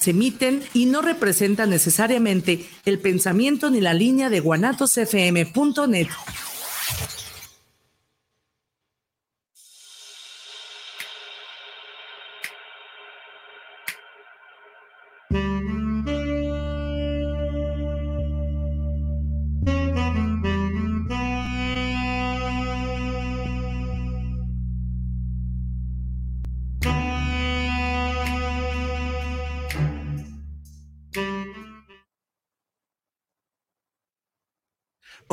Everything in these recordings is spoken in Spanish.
se emiten y no representan necesariamente el pensamiento ni la línea de guanatosfm.net.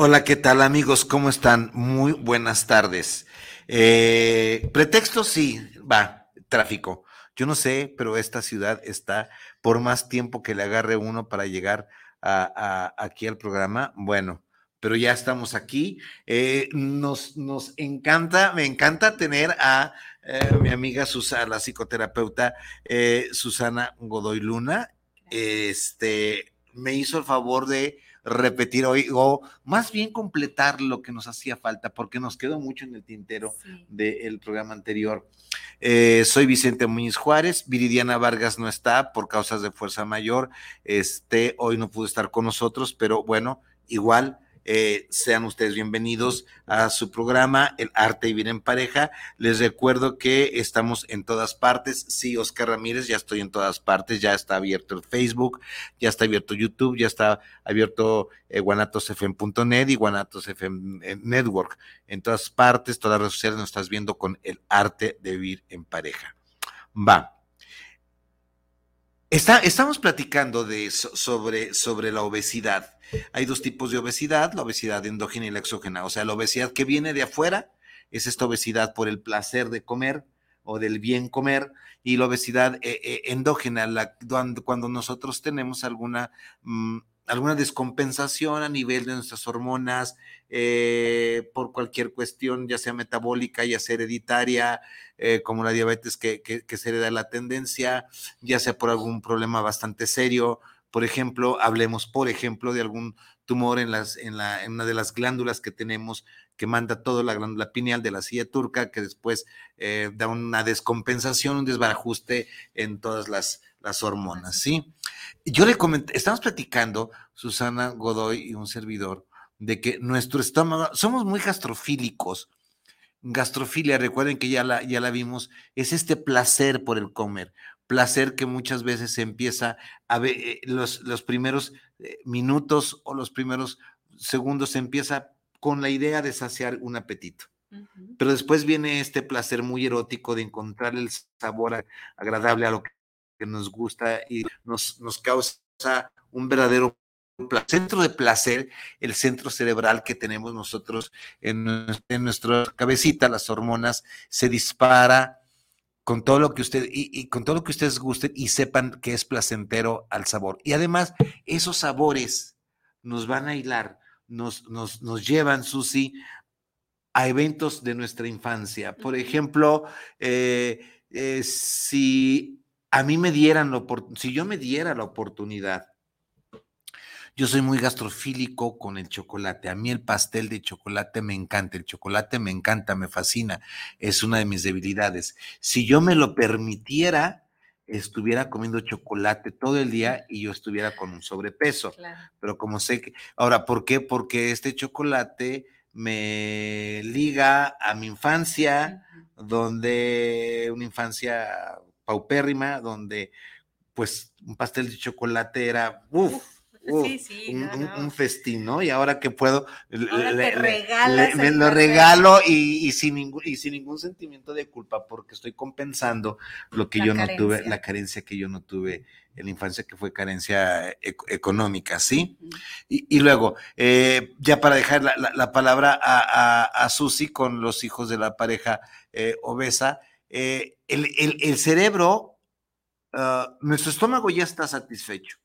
Hola, ¿qué tal amigos? ¿Cómo están? Muy buenas tardes. Eh, pretexto sí, va, tráfico. Yo no sé, pero esta ciudad está por más tiempo que le agarre uno para llegar aquí al programa. Bueno, pero ya estamos aquí. Eh, nos, nos encanta, me encanta tener a eh, mi amiga Susana, la psicoterapeuta Susana Godoy Luna. Este me hizo el favor de repetir hoy, o más bien completar lo que nos hacía falta, porque nos quedó mucho en el tintero del programa anterior. Eh, soy Vicente Muñiz Juárez, Viridiana Vargas no está por causas de fuerza mayor, este, hoy no pudo estar con nosotros, pero bueno, igual eh, sean ustedes bienvenidos a su programa, El Arte y Vivir en Pareja. Les recuerdo que estamos en todas partes. Sí, Oscar Ramírez, ya estoy en todas partes. Ya está abierto el Facebook, ya está abierto YouTube, ya está abierto eh, guanatosfm.net y guanatosfm Network. En todas partes, todas las redes sociales nos estás viendo con El Arte de Vivir en Pareja. Va estamos platicando de, sobre, sobre la obesidad. Hay dos tipos de obesidad, la obesidad endógena y la exógena. O sea, la obesidad que viene de afuera es esta obesidad por el placer de comer o del bien comer, y la obesidad eh, eh, endógena, la, cuando, nosotros tenemos alguna... Alguna descompensación a nivel de nuestras hormonas eh, por cualquier cuestión, ya sea metabólica, ya sea hereditaria, eh, como la diabetes que, que, se hereda la tendencia, ya sea por algún problema bastante serio. Por ejemplo, hablemos, por ejemplo, de algún tumor en, las, en, la, en una de las glándulas que tenemos que manda toda la glándula pineal de la silla turca, que después eh, da una descompensación, un desbarajuste en todas las, las hormonas, ¿sí? Yo le comenté, estamos platicando, Susana Godoy y un servidor, de que nuestro estómago, somos muy gastrofílicos. Gastrofilia, recuerden que ya la, ya la vimos, es este placer por el comer, placer que muchas veces se empieza a ver, eh, los, los primeros eh, minutos o los primeros segundos se empieza con la idea de saciar un apetito. Pero después viene este placer muy erótico de encontrar el sabor agradable a lo que que nos gusta y nos, nos causa un verdadero centro de placer, el centro cerebral que tenemos nosotros en, en nuestra cabecita, las hormonas, se dispara con todo lo que usted y, con todo lo que ustedes gusten y sepan que es placentero al sabor. Y además, esos sabores nos van a hilar, nos, nos, nos llevan, Susi, a eventos de nuestra infancia. Por ejemplo, eh, eh, si a mí me dieran la oportunidad, si yo me diera la oportunidad, yo soy muy gastrofílico con el chocolate. A mí el pastel de chocolate me encanta, el chocolate me encanta, me fascina, es una de mis debilidades. Si yo me lo permitiera, estuviera comiendo chocolate todo el día y yo estuviera con un sobrepeso. Pero como sé que, ahora, ¿por qué? Porque este chocolate me liga a mi infancia, donde una infancia paupérrima, donde pues un pastel de chocolate era, uff, un, festín, ¿no? Y ahora que puedo, me lo regalo y, sin ningún, y sin ningún sentimiento de culpa, porque estoy compensando lo que yo no tuve, la carencia que yo no tuve en la infancia, que fue carencia económica, ¿sí? y, luego, eh, ya para dejar la, palabra a, a, Susi con los hijos de la pareja eh, obesa, eh, el, cerebro, ah, nuestro estómago ya está satisfecho,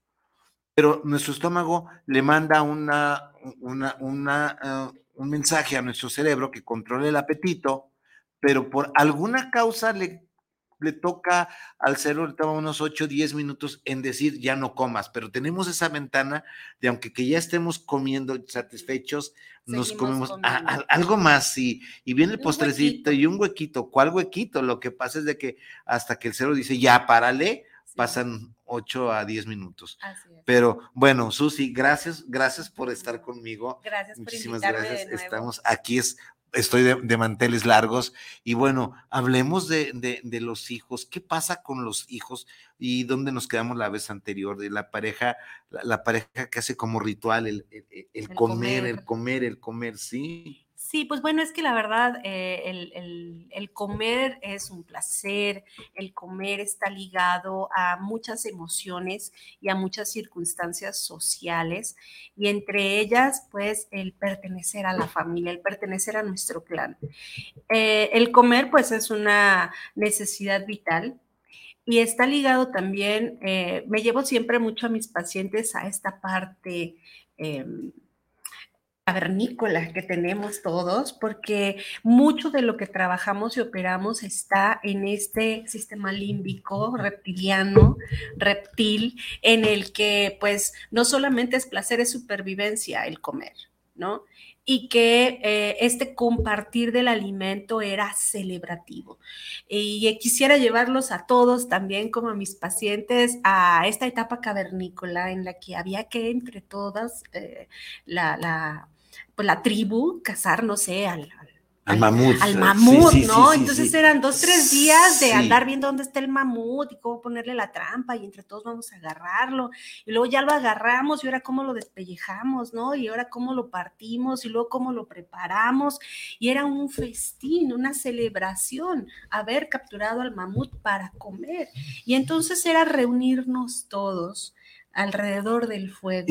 pero nuestro estómago le manda una, una, ah, un mensaje a nuestro cerebro que controle el apetito, pero por alguna causa le le toca al cerebro, unos 8, 10 minutos en decir ya no comas, pero tenemos esa ventana de aunque que ya estemos comiendo satisfechos, nos comemos algo más y, y viene el postrecito y un huequito. ¿Cuál huequito? Lo que pasa es de que hasta que el cerebro dice ya párale, pasan 8 a 10 minutos. Pero bueno, Susi, gracias, gracias por estar conmigo. Gracias Muchísimas gracias. Estamos aquí es estoy de, manteles largos. Y bueno, hablemos de, de, los hijos. ¿Qué pasa con los hijos? ¿Y dónde nos quedamos la vez anterior? De la pareja, la, pareja que hace como ritual el, el, comer, el comer, el comer, sí. Sí, pues bueno, es que la verdad, eh, el, comer es un placer, el comer está ligado a muchas emociones y a muchas circunstancias sociales, y entre ellas, pues, el pertenecer a la familia, el pertenecer a nuestro clan. Eh, el comer, pues, es una necesidad vital, y está ligado también, eh, me llevo siempre mucho a mis pacientes a esta parte em, cavernícola que tenemos todos, porque mucho de lo que trabajamos y operamos está en este sistema límbico reptiliano, reptil, en el que pues no solamente es placer, es supervivencia el comer, ¿no? y que eh, este compartir del alimento era celebrativo. Y quisiera llevarlos a todos, también como a mis pacientes, a esta etapa cavernícola en la que había que entre todas eh, la pues, la tribu cazar, no sé, al, al mamut. Al mamut, ¿no? Entonces eran dos, tres días de andar viendo dónde está el mamut y cómo ponerle la trampa y entre todos vamos a agarrarlo. Y luego ya lo agarramos y ahora cómo lo despellejamos, ¿no? Y ahora cómo lo partimos y luego cómo lo preparamos. Y era un festín, una celebración haber capturado al mamut para comer. Y entonces era reunirnos todos alrededor del fuego.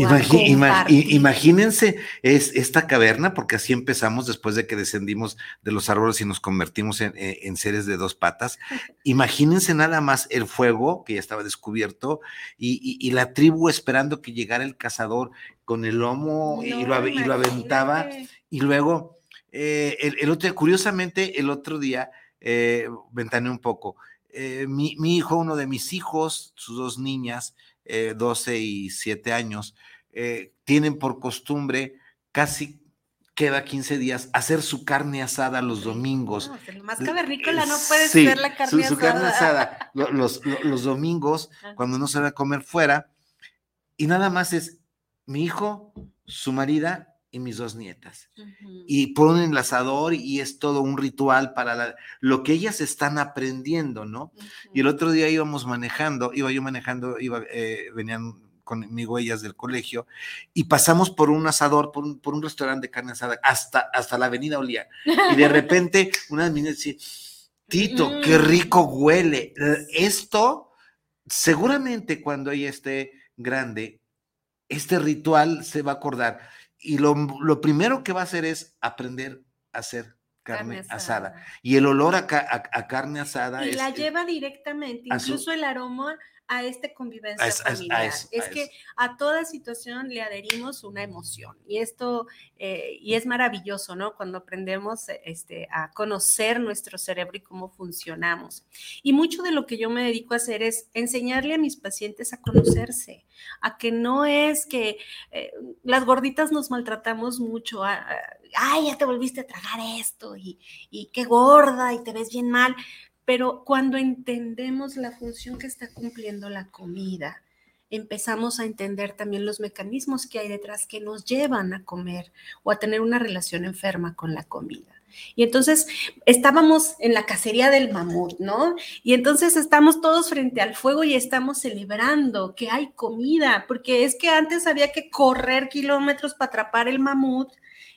imagínense es, esta caverna, porque así empezamos después de que descendimos de los árboles y nos convertimos en, eh, seres de dos patas. imagínense nada más el fuego que ya estaba descubierto y, la tribu esperando que llegara el cazador con el lomo y, lo, aventaba. Y luego, eh, el, otro curiosamente, el otro día, eh, ventané un poco, eh, mi, mi hijo, uno de mis hijos, sus dos niñas, 12 eh, y 7 años, eh, tienen por costumbre casi queda 15 días hacer su carne asada los domingos. No, más cavernícola no puede ser la carne su, asada. Carne asada los, los, domingos, cuando no se va a comer fuera, y nada más es mi hijo, su marida y mis dos nietas. Y ponen el asador y es todo un ritual para lo que ellas están aprendiendo, ¿no? Y el otro día íbamos manejando, iba yo manejando, iba, eh, venían conmigo ellas del colegio, y pasamos por un asador, por un, por un restaurante de carne asada, hasta, hasta la avenida Olía. Y de repente una de mis dice, Tito, qué rico huele. Esto, seguramente cuando ella esté grande, este ritual se va a acordar y lo, primero que va a hacer es aprender a hacer carne, asada. Y el olor a, carne asada. Y la lleva directamente, incluso el aroma a esta convivencia familiar. es que a toda situación le adherimos una emoción y esto, eh, y es maravilloso, ¿no? Cuando aprendemos este, a conocer nuestro cerebro y cómo funcionamos. Y mucho de lo que yo me dedico a hacer es enseñarle a mis pacientes a conocerse, a que no es que eh, las gorditas nos maltratamos mucho, ay, ya te volviste a tragar esto y, y qué gorda y te ves bien mal pero cuando entendemos la función que está cumpliendo la comida, empezamos a entender también los mecanismos que hay detrás que nos llevan a comer o a tener una relación enferma con la comida. Y entonces estábamos en la cacería del mamut, ¿no? Y entonces estamos todos frente al fuego y estamos celebrando que hay comida, porque es que antes había que correr kilómetros para atrapar el mamut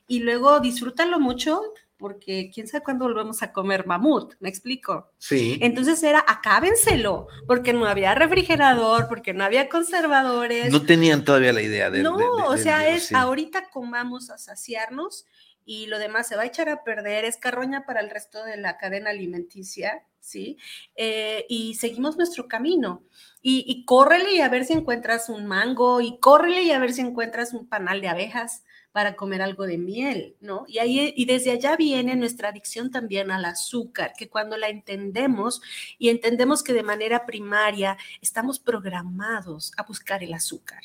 y luego disfrútalo mucho, porque quién sabe cuándo volvemos a comer mamut, ¿me explico? Sí. Entonces era, acábenselo, porque no había refrigerador, porque no había conservadores. No tenían todavía la idea de... No, o sea, es ahorita comamos a saciarnos y lo demás se va a echar a perder, es carroña para el resto de la cadena alimenticia, ¿sí? Eh, y seguimos nuestro camino. Y, y córrele y a ver si encuentras un mango, y córrele y a ver si encuentras un panal de abejas, para comer algo de miel, ¿no? Y, ahí, y desde allá viene nuestra adicción también al azúcar, que cuando la entendemos y entendemos que de manera primaria estamos programados a buscar el azúcar.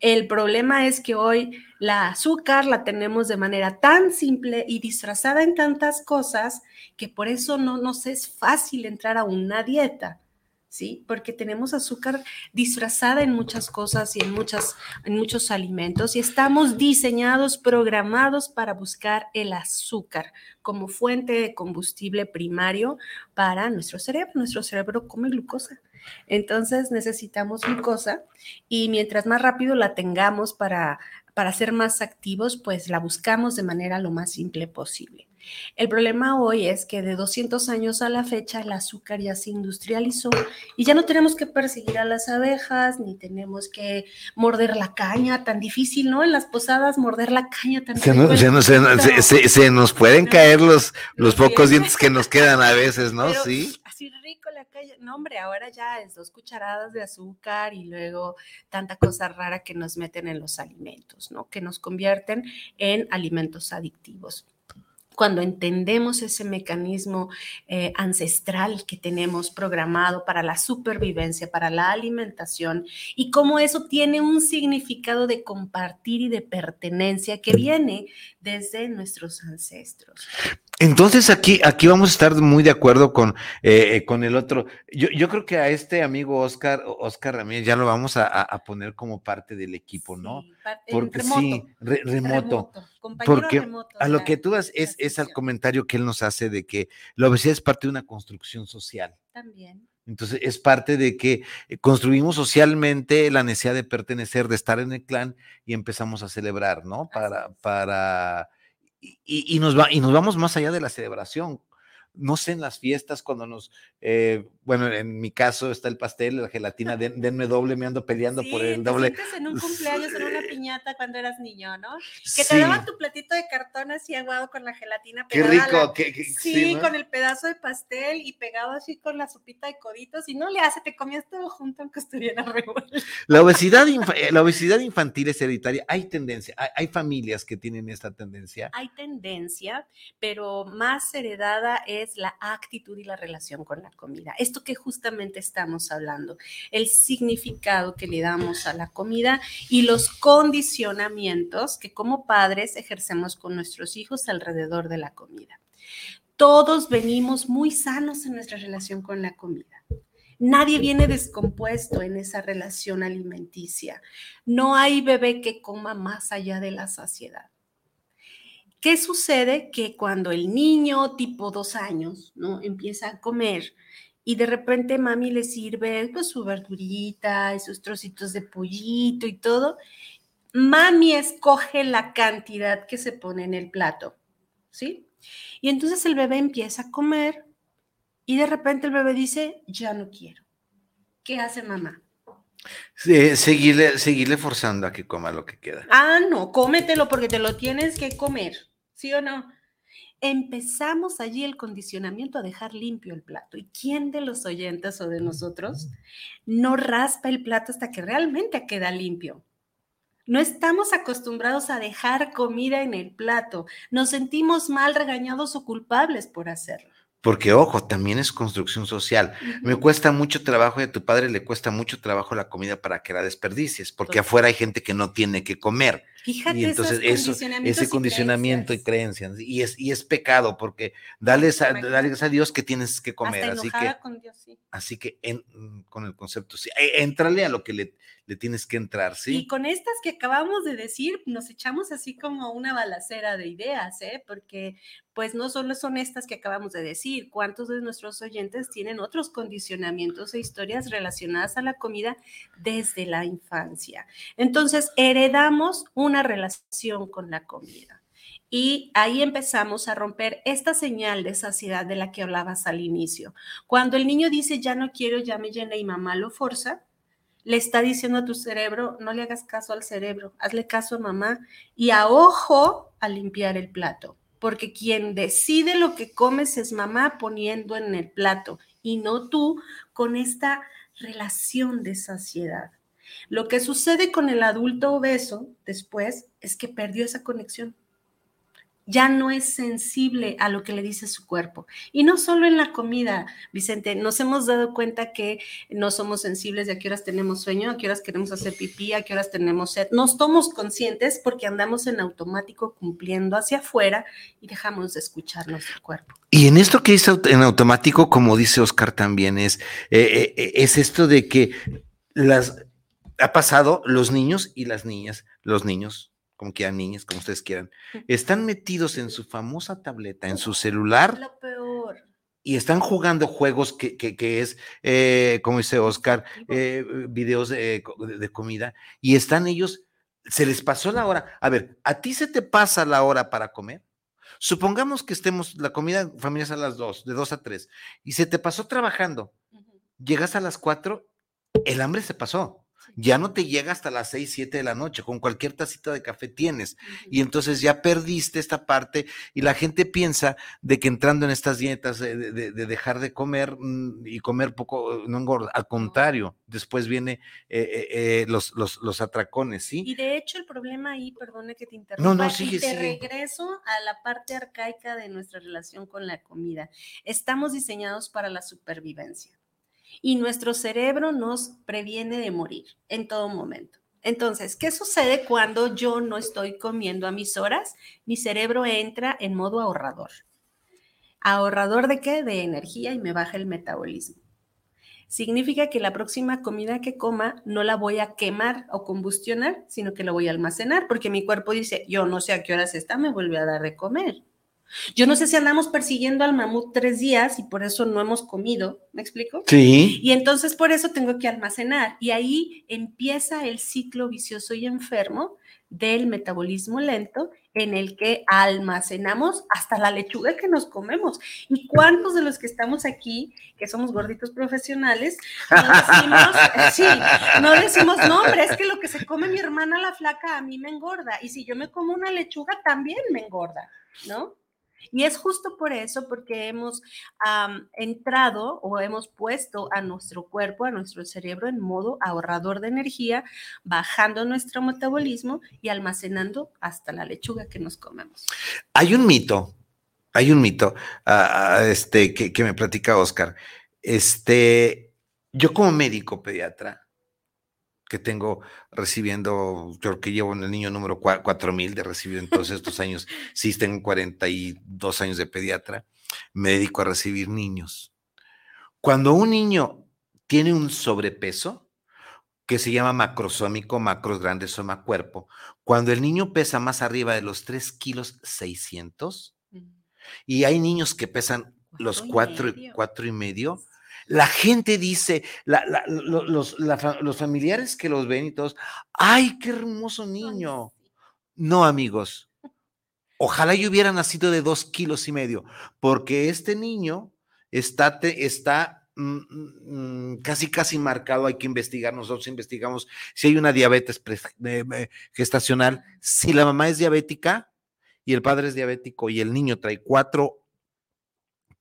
El problema es que hoy la azúcar la tenemos de manera tan simple y disfrazada en tantas cosas que por eso no nos es fácil entrar a una dieta ¿sí? Porque tenemos azúcar disfrazada en muchas cosas y en, en muchos alimentos y estamos diseñados, programados para buscar el azúcar como fuente de combustible primario para nuestro cerebro. Nuestro cerebro come glucosa. Entonces necesitamos glucosa y mientras más rápido la tengamos para, para ser más activos, pues la buscamos de manera lo más simple posible. El problema hoy es que de 200 años a la fecha el azúcar ya se industrializó y ya no tenemos que perseguir a las abejas, ni tenemos que morder la caña, tan difícil, ¿no? En las posadas morder la caña tan se, se, nos pueden caer los, los pocos dientes que nos quedan a veces, ¿no? sí. Así rico la caña. No, hombre, ahora ya es dos cucharadas de azúcar y luego tanta cosa rara que nos meten en los alimentos, ¿no? Que nos convierten en alimentos adictivos cuando entendemos ese mecanismo eh, ancestral que tenemos programado para la supervivencia, para la alimentación, y cómo eso tiene un significado de compartir y de pertenencia que viene desde nuestros ancestros. Entonces aquí, aquí vamos a estar muy de acuerdo con, eh, con el otro. Yo, yo, creo que a este amigo Oscar, Oscar Ramírez, ya lo vamos a, poner como parte del equipo, ¿no? Porque sí, remoto. porque a lo que tú das es, es al comentario que él nos hace de que la obesidad es parte de una construcción social. También. Entonces es parte de que eh, construimos socialmente la necesidad de pertenecer, de estar en el clan y empezamos a celebrar, ¿no? Para, para y, nos va, y nos vamos más allá de la celebración. No sé, en las fiestas, cuando nos, eh, bueno, en mi caso está el pastel, la gelatina, denme doble, me ando peleando por el doble. Te en un cumpleaños en una piñata cuando eras niño, ¿no? Que te daban tu platito de cartón así aguado con la gelatina. Qué rico. sí, con el pedazo de pastel y pegado así con la sopita de coditos y no le hace, te comías todo junto aunque estuviera revuelto. La obesidad, eh, la obesidad infantil es hereditaria. Hay tendencia, hay, hay familias que tienen esta tendencia. Hay tendencia, pero más heredada es la actitud y la relación con la comida. Esto que justamente estamos hablando, el significado que le damos a la comida y los condicionamientos que como padres ejercemos con nuestros hijos alrededor de la comida. Todos venimos muy sanos en nuestra relación con la comida. Nadie viene descompuesto en esa relación alimenticia. No hay bebé que coma más allá de la saciedad. ¿Qué sucede? Que cuando el niño tipo dos años, ¿no? Empieza a comer y de repente mami le sirve pues, su verdurita y sus trocitos de pollito y todo, mami escoge la cantidad que se pone en el plato, ¿sí? Y entonces el bebé empieza a comer y de repente el bebé dice, ya no quiero. ¿Qué hace mamá? seguirle, seguirle forzando a que coma lo que queda. Ah, no, cómetelo porque te lo tienes que comer. ¿Sí o no? Empezamos allí el condicionamiento a dejar limpio el plato. ¿Y quién de los oyentes o de nosotros no raspa el plato hasta que realmente queda limpio? No estamos acostumbrados a dejar comida en el plato. Nos sentimos mal, regañados o culpables por hacerlo. Porque, ojo, también es construcción social. Me cuesta mucho trabajo y a tu padre le cuesta mucho trabajo la comida para que la desperdicies, porque afuera hay gente que no tiene que comer. Fíjate, y entonces eso, ese condicionamiento y creencias. Y es, y es pecado, porque dale a, Dios que tienes que comer. así que, con Dios, sí. así que con el concepto, sí, e, entrale a lo que le, le tienes que entrar, ¿sí? Y con estas que acabamos de decir, nos echamos así como una balacera de ideas, ¿eh? Porque pues no solo son estas que acabamos de decir, ¿cuántos de nuestros oyentes tienen otros condicionamientos e historias relacionadas a la comida desde la infancia? Entonces, heredamos una relación con la comida. Y ahí empezamos a romper esta señal de saciedad de la que hablabas al inicio. Cuando el niño dice, ya no quiero, ya me llena y mamá lo forza, le está diciendo a tu cerebro, no le hagas caso al cerebro, hazle caso a mamá y a ojo a limpiar el plato, porque quien decide lo que comes es mamá poniendo en el plato y no tú con esta relación de saciedad. Lo que sucede con el adulto obeso después es que perdió esa conexión. ya no es sensible a lo que le dice su cuerpo. Y no solo en la comida, Vicente, nos hemos dado cuenta que no somos sensibles de a qué horas tenemos sueño, a qué horas queremos hacer pipí, a qué horas tenemos sed. No somos conscientes porque andamos en automático cumpliendo hacia afuera y dejamos de escuchar nuestro cuerpo. Y en esto que dice en automático, como dice Oscar también, es, eh, eh, es esto de que las ha pasado los niños y las niñas, los niños como quieran, niñas, como ustedes quieran, están metidos en su famosa tableta, en su celular. Lo peor. Y están jugando juegos que, que, es, eh, como dice Oscar, eh, videos de, de, comida, y están ellos, se les pasó la hora. A ver, ¿a ti se te pasa la hora para comer? Supongamos que estemos, la comida familiar a las dos, de dos a tres, y se te pasó trabajando. Llegas a las cuatro, el hambre se pasó ya no te llega hasta las 6, 7 de la noche, con cualquier tacita de café tienes. Y entonces ya perdiste esta parte y la gente piensa de que entrando en estas dietas de, dejar de comer mm, y comer poco, no engorda, al contrario, después viene eh, eh, eh, los, los, atracones, ¿sí? Y de hecho el problema ahí, perdone que te interrumpa, no, no, sigue, y te regreso a la parte arcaica de nuestra relación con la comida. Estamos diseñados para la supervivencia y nuestro cerebro nos previene de morir en todo momento. Entonces, ¿qué sucede cuando yo no estoy comiendo a mis horas? Mi cerebro entra en modo ahorrador. ¿Ahorrador de qué? De energía y me baja el metabolismo. Significa que la próxima comida que coma no la voy a quemar o combustionar, sino que la voy a almacenar, porque mi cuerpo dice, yo no sé a qué horas está, me vuelve a dar de comer. Yo no sé si andamos persiguiendo al mamut tres días y por eso no hemos comido, ¿me explico? Sí. Y entonces por eso tengo que almacenar. Y ahí empieza el ciclo vicioso y enfermo del metabolismo lento en el que almacenamos hasta la lechuga que nos comemos. ¿Y cuántos de los que estamos aquí, que somos gorditos profesionales, no decimos, sí, no decimos, no, hombre, es que lo que se come mi hermana la flaca a mí me engorda. Y si yo me como una lechuga, también me engorda, ¿no? Y es justo por eso, porque hemos entrado o hemos puesto a nuestro cuerpo, a nuestro cerebro en modo ahorrador de energía, bajando nuestro metabolismo y almacenando hasta la lechuga que nos comemos. Hay un mito, hay un mito ah, este, que, que me platica Oscar. Este, yo como médico pediatra, que tengo recibiendo, creo que llevo en el niño número 4000 de recibir en todos estos años, sí tengo 42 años de pediatra, me dedico a recibir niños. Cuando un niño tiene un sobrepeso, que se llama macrosómico, macros grandes, soma cuerpo, cuando el niño pesa más arriba de los 3 kilos 600, y hay niños que pesan los 4, 4 y medio, la gente dice, los, familiares que los ven y todos, ¡ay, qué hermoso niño! No, amigos. Ojalá yo hubiera nacido de dos kilos y medio, porque este niño está, está mm, mm, casi, casi marcado. Hay que investigar. Nosotros investigamos si hay una diabetes gestacional. Si la mamá es diabética y el padre es diabético y el niño trae cuatro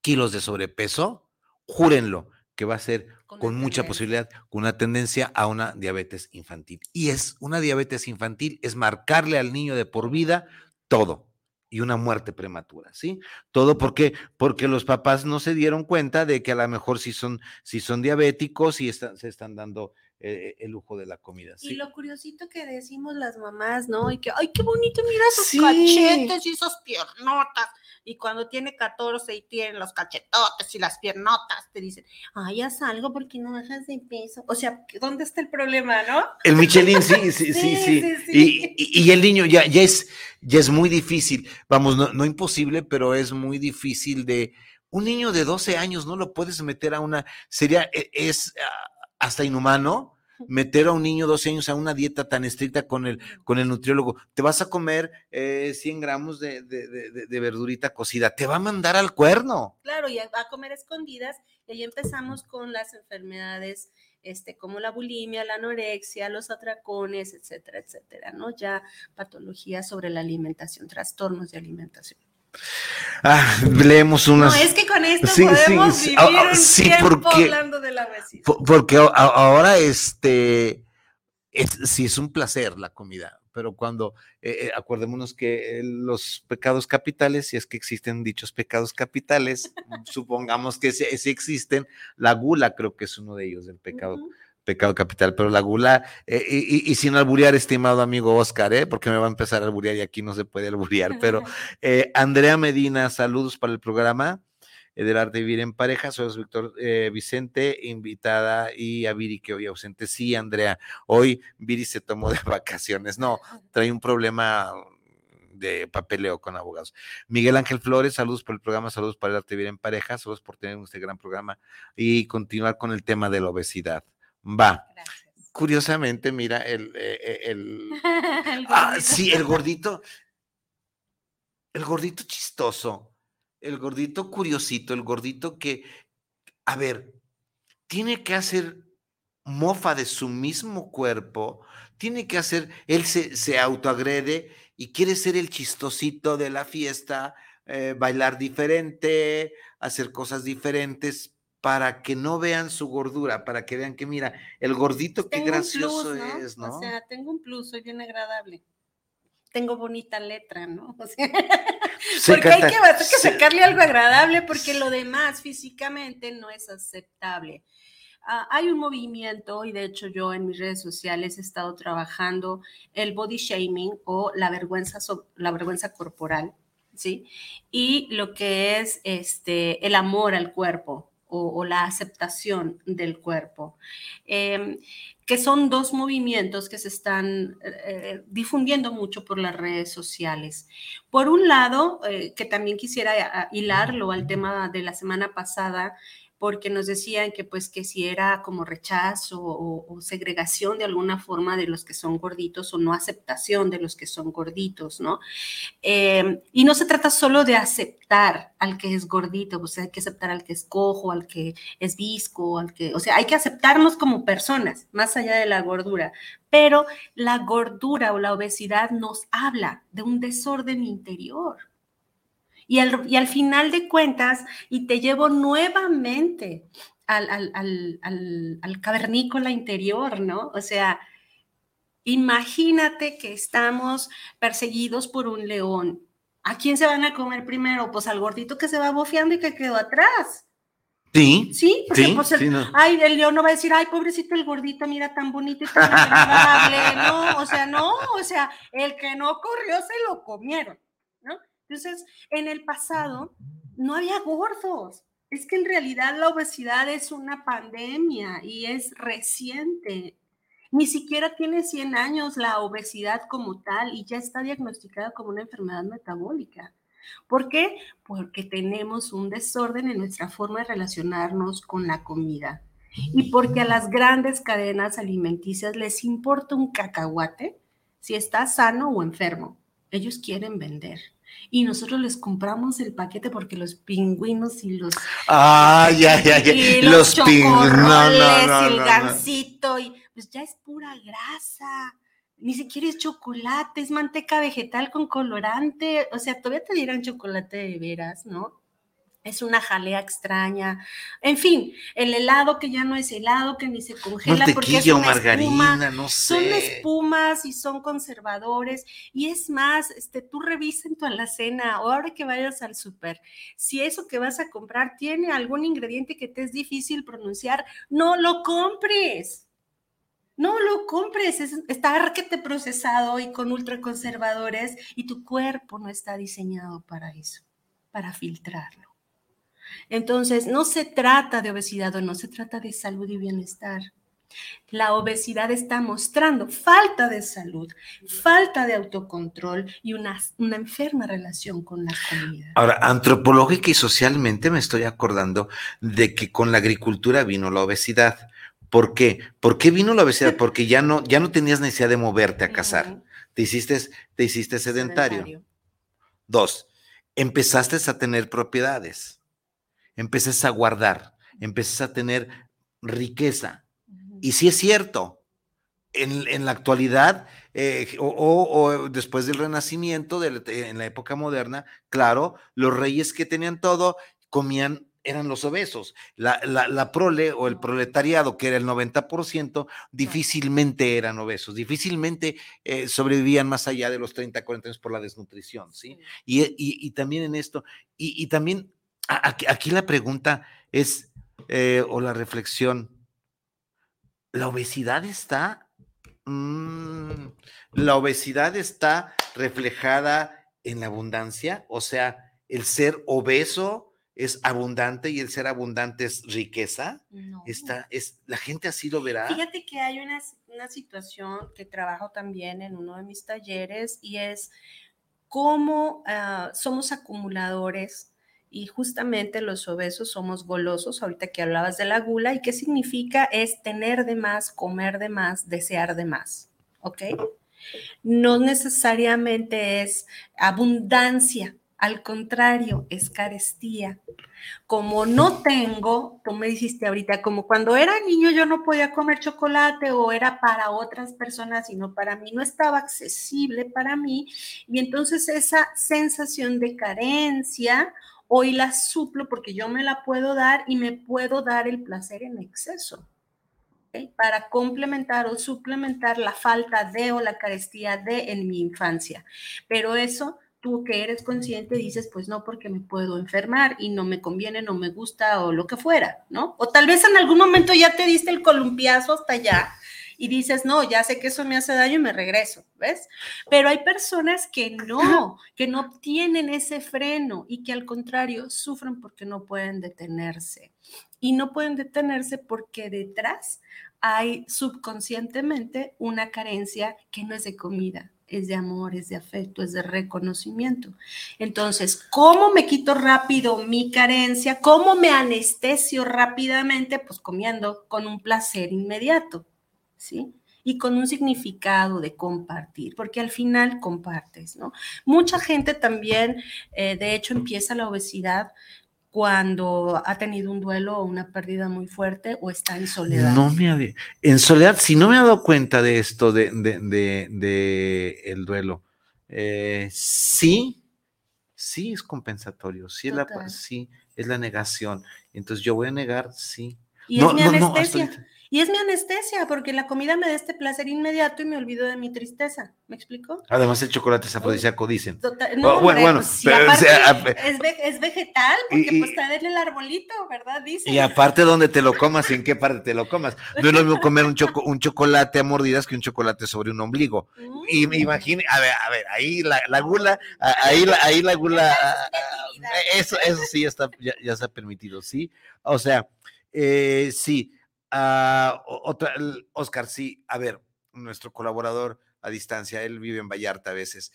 kilos de sobrepeso, júrenlo que va a ser con, mucha posibilidad, con una tendencia a una diabetes infantil. Y es una diabetes infantil, es marcarle al niño de por vida todo y una muerte prematura, ¿sí? Todo porque porque los papás no se dieron cuenta de que a lo mejor si son si son diabéticos y se están dando eh, el lujo de la comida. Y lo curiosito que decimos las mamás, ¿no? Y que, ay, qué bonito, mira sus cachetes y esas piernotas y cuando tiene 14 y tiene los cachetotes y las piernotas, te dicen, ay, haz algo porque no bajas de peso. O sea, ¿dónde está el problema, no? El Michelin, sí, sí, sí, sí. Y, el niño ya, ya, es, ya es muy difícil, vamos, no, no imposible, pero es muy difícil de... Un niño de 12 años no lo puedes meter a una, sería, e, es ah, hasta inhumano meter a un niño de 12 años a una dieta tan estricta con el, con el nutriólogo. Te vas a comer 100 eh, gramos de, verdurita cocida, te va a mandar al cuerno. Claro, y va a comer escondidas y ahí empezamos con las enfermedades este, como la bulimia, la anorexia, los atracones, etcétera, etcétera, ¿no? Ya patologías sobre la alimentación, trastornos de alimentación. Ah, leemos unas. No, es que con esto podemos vivir ah, un tiempo porque, hablando de la Porque ahora este es, sí es un placer la comida, pero cuando, eh, eh, acordémonos que eh, los pecados capitales, si es que existen dichos pecados capitales, supongamos que sí, existen, la gula creo que es uno de ellos, el pecado. Pecado capital, pero la gula, y, sin alburear, estimado amigo Oscar, ¿eh? porque me va a empezar a alburear y aquí no se puede alburear, pero Andrea Medina, saludos para el programa del arte de vivir en pareja. Soy Víctor eh, Vicente, invitada, y a Viri que hoy ausente. Sí, Andrea, hoy Viri se tomó de vacaciones. No, trae un problema de papeleo con abogados. Miguel Ángel Flores, saludos por el programa, saludos para el arte de vivir en pareja, saludos por tener este gran programa y continuar con el tema de la obesidad. Va. Curiosamente, mira, el, eh, eh, el, ah, sí, el gordito, el gordito chistoso el gordito curiosito, el gordito que, a ver, tiene que hacer mofa de su mismo cuerpo, tiene que hacer, él se, se autoagrede y quiere ser el chistosito de la fiesta, eh, bailar diferente, hacer cosas diferentes para que no vean su gordura, para que vean que mira, el gordito qué gracioso es, ¿no? O sea, tengo un plus, soy bien agradable tengo bonita letra, ¿no? porque hay que, sacarle algo agradable porque lo demás físicamente no es aceptable. Ah, hay un movimiento y de hecho yo en mis redes sociales he estado trabajando el body shaming o la vergüenza, la vergüenza corporal, ¿sí? Y lo que es este, el amor al cuerpo, o, la aceptación del cuerpo, em, que son dos movimientos que se están eh, eh, difundiendo mucho por las redes sociales. Por un lado, eh, que también quisiera hilarlo al tema de la semana pasada, porque nos decían que pues que si era como rechazo o, segregación de alguna forma de los que son gorditos o no aceptación de los que son gorditos, ¿no? Em, y no se trata solo de aceptar al que es gordito, o sea, hay que aceptar al que es cojo, al que es visco, al que, o sea, hay que aceptarnos como personas, más allá de la gordura. Pero la gordura o la obesidad nos habla de un desorden interior y al, final de cuentas, y te llevo nuevamente al, al, cavernícola interior, ¿no? O sea, imagínate que estamos perseguidos por un león. ¿A quién se van a comer primero? Pues al gordito que se va bofeando y que quedó atrás. Sí. Sí, porque pues el, ay, el león no va a decir, ay, pobrecito el gordito, mira tan bonito y tan agradable. No, o sea, no, o sea, el que no corrió se lo comieron. Entonces, en el pasado no había gordos. Es que en realidad la obesidad es una pandemia y es reciente. Ni siquiera tiene 100 años la obesidad como tal y ya está diagnosticada como una enfermedad metabólica. ¿Por qué? Porque tenemos un desorden en nuestra forma de relacionarnos con la comida y porque a las grandes cadenas alimenticias les importa un cacahuate si está sano o enfermo. Ellos quieren vender y nosotros les compramos el paquete porque los pingüinos y los ah ya ya ya los, pingüinos no, no, el gansito y pues ya es pura grasa. Ni siquiera es chocolate es manteca vegetal con colorante. O sea todavía te dieran chocolate de veras no es una jalea extraña. En fin, el helado que ya no es helado, que ni se congela porque es una margarina, no sé. Son espumas y son conservadores. Y es más, este, tú revisa en tu alacena o ahora que vayas al súper, si eso que vas a comprar tiene algún ingrediente que te es difícil pronunciar, no lo compres. No lo compres, está arquete procesado y con ultraconservadores y tu cuerpo no está diseñado para eso, para filtrarlo. Entonces, no se trata de obesidad o no se trata de salud y bienestar. La obesidad está mostrando falta de salud, falta de autocontrol y una, una, enferma relación con la comida. Ahora, antropológica y socialmente me estoy acordando de que con la agricultura vino la obesidad. ¿Por qué? ¿Por qué vino la obesidad? Porque ya no, ya no tenías necesidad de moverte a cazar. Te hiciste, te hiciste sedentario. Dos, empezaste a tener propiedades empeces a guardar, empeces a tener riqueza. Y sí es cierto, en, la actualidad eh, o, después del Renacimiento, en la época moderna, claro, los reyes que tenían todo comían eran los obesos. La, la, prole o el proletariado, que era el 90%, difícilmente eran obesos, difícilmente eh, sobrevivían más allá de los 30, 40 años por la desnutrición, ¿sí? Y, también en esto, y, también aquí, la pregunta es, eh, o la reflexión, ¿la obesidad está? Mm, ¿La obesidad está reflejada en la abundancia? O sea, el ser obeso es abundante y el ser abundante es riqueza. No. Está, es, la gente así lo verá. Fíjate que hay una, una situación que trabajo también en uno de mis talleres y es cómo ah, somos acumuladores y justamente los obesos somos golosos, ahorita que hablabas de la gula, y qué significa es tener de más, comer de más, desear de más, ¿ok? No necesariamente es abundancia, al contrario, es carestía. Como no tengo, tú me dijiste ahorita, como cuando era niño yo no podía comer chocolate o era para otras personas, sino para mí, no estaba accesible para mí. Y entonces esa sensación de carencia, hoy la suplo porque yo me la puedo dar y me puedo dar el placer en exceso. para complementar o suplementar la falta de o la carestía de en mi infancia. Pero eso tú que eres consciente dices, pues no, porque me puedo enfermar y no me conviene, no me gusta o lo que fuera, ¿no? O tal vez en algún momento ya te diste el columpiazo hasta allá y dices, no, ya sé que eso me hace daño y me regreso, ¿ves? Pero hay personas que no, que no tienen ese freno y que al contrario sufren porque no pueden detenerse. Y no pueden detenerse porque detrás hay subconscientemente una carencia que no es de comida, es de amor, es de afecto, es de reconocimiento. Entonces, ¿cómo me quito rápido mi carencia? ¿Cómo me anestesio rápidamente? Pues comiendo con un placer inmediato, ¿sí? Y con un significado de compartir, porque al final compartes, ¿no? Mucha gente también, eh, de hecho, empieza la obesidad cuando ha tenido un duelo o una pérdida muy fuerte o está en soledad. No me en soledad, si no me he dado cuenta de esto, de, de, el duelo, eh, sí, sí es compensatorio, sí es, la, sí es la negación. Entonces yo voy a negar, sí. Y es mi anestesia. Y es mi anestesia, porque la comida me da este placer inmediato y me olvido de mi tristeza. ¿Me explico? Además, el chocolate es afrodisíaco, dicen. no, bueno, bueno pues, es, vegetal, porque pues está en el arbolito, ¿verdad? Dicen. Y aparte, donde te lo comas, en qué parte te lo comas. No es lo mismo comer un, un chocolate a mordidas que un chocolate sobre un ombligo. Y me imagino, a ver, a ver, ahí la, gula, ahí, ahí la gula, eso, eso sí ya está, ya, ya está permitido, ¿sí? O sea, eh, sí Ah, otra, Oscar, sí, a ver, nuestro colaborador a distancia, él vive en Vallarta a veces.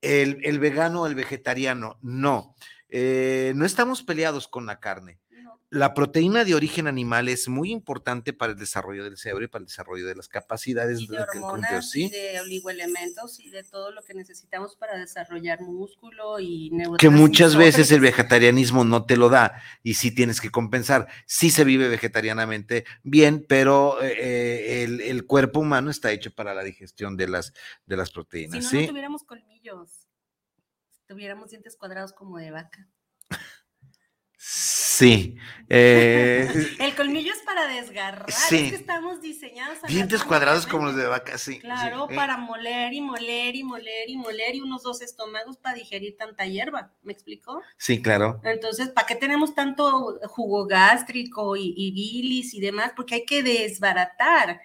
El, el vegano, el vegetariano, no. Eh, no estamos peleados con la carne la proteína de origen animal es muy importante para el desarrollo del cerebro y para el desarrollo de las capacidades de, hormonas, ¿sí? de oligoelementos y de todo lo que necesitamos para desarrollar músculo y Que muchas veces el vegetarianismo no te lo da y sí tienes que compensar. Sí se vive vegetarianamente bien, pero eh, eh, el, cuerpo humano está hecho para la digestión de las, de las proteínas. Si no, no tuviéramos colmillos, tuviéramos dientes cuadrados como de vaca. Sí. Eh, el colmillo es para desgarrar. Sí. Es que estamos diseñados. Dientes cuadrados como los de vaca, sí. Claro, eh. para moler y moler y moler y moler y unos dos estómagos para digerir tanta hierba. ¿Me explico? Sí, claro. Entonces, ¿para qué tenemos tanto jugo gástrico y, y bilis y demás? Porque hay que desbaratar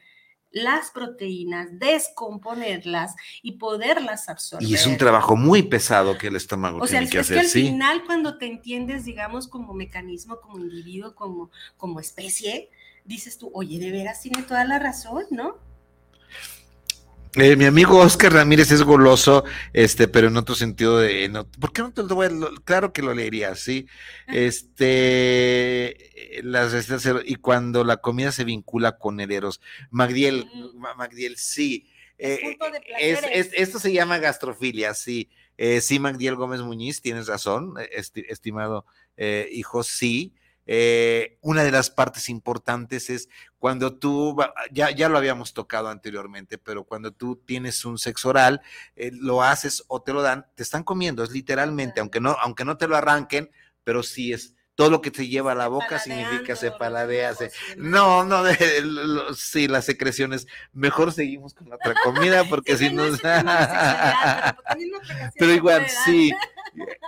las proteínas, descomponerlas y poderlas absorber. Y es un trabajo muy pesado que el estómago o tiene sea, que es que al final cuando te entiendes, digamos, como mecanismo, como individuo, como, como especie, dices tú, oye, de veras tiene toda la razón, ¿no? Eh, mi amigo Oscar Ramírez es goloso, este, pero en otro sentido de, no, ¿por qué no te lo voy a, claro que lo leería, sí, este, las y cuando la comida se vincula con herederos, Magdiel, Magdiel, sí, eh, es, esto se llama gastrofilia, sí, eh, sí, Magdiel Gómez Muñiz, tienes razón, estimado hijo, sí, eh, una de las partes importantes es cuando tú, ya, ya lo habíamos tocado anteriormente, pero cuando tú tienes un sexo oral, eh, lo haces o te lo dan, te están comiendo, es literalmente, aunque no, aunque no te lo arranquen, pero sí es, todo lo que se lleva a la boca significa se paladea. No, no, sí, las secreciones. Mejor seguimos con la otra comida porque si no. pero igual, sí.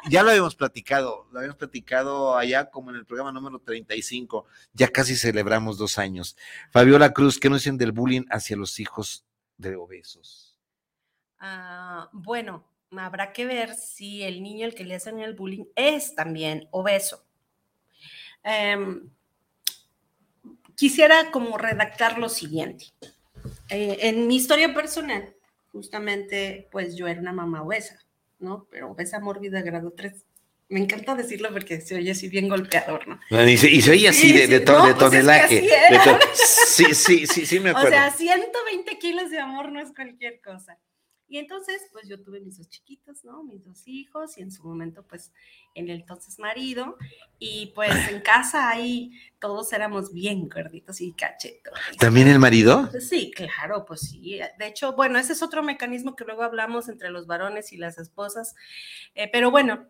Ya lo habíamos platicado, lo habíamos platicado allá como en el programa número 35. Ya casi celebramos dos años. Fabiola Cruz, ¿qué nos dicen del bullying hacia los hijos de obesos? Ah, bueno, habrá que ver si el niño al que le hacen el bullying es también obeso. Em, quisiera como redactar lo siguiente. Eh, en mi historia personal, justamente, pues yo era una mamá obesa, ¿no? Pero obesa mórbida grado 3. Me encanta decirlo porque se oye así bien golpeador, ¿no? Y se, oye así de, de, pues tonelaje. sí, sí, sí, sí, me acuerdo. O sea, 120 kilos de amor no es cualquier cosa. Y entonces, pues yo tuve mis dos chiquitos, ¿no? Mis dos hijos y en su momento, pues, en el entonces marido. Y pues en casa ahí todos éramos bien gorditos y cachetos. ¿También el marido? Pues, sí, claro, pues sí. De hecho, bueno, ese es otro mecanismo que luego hablamos entre los varones y las esposas. Eh, pero bueno,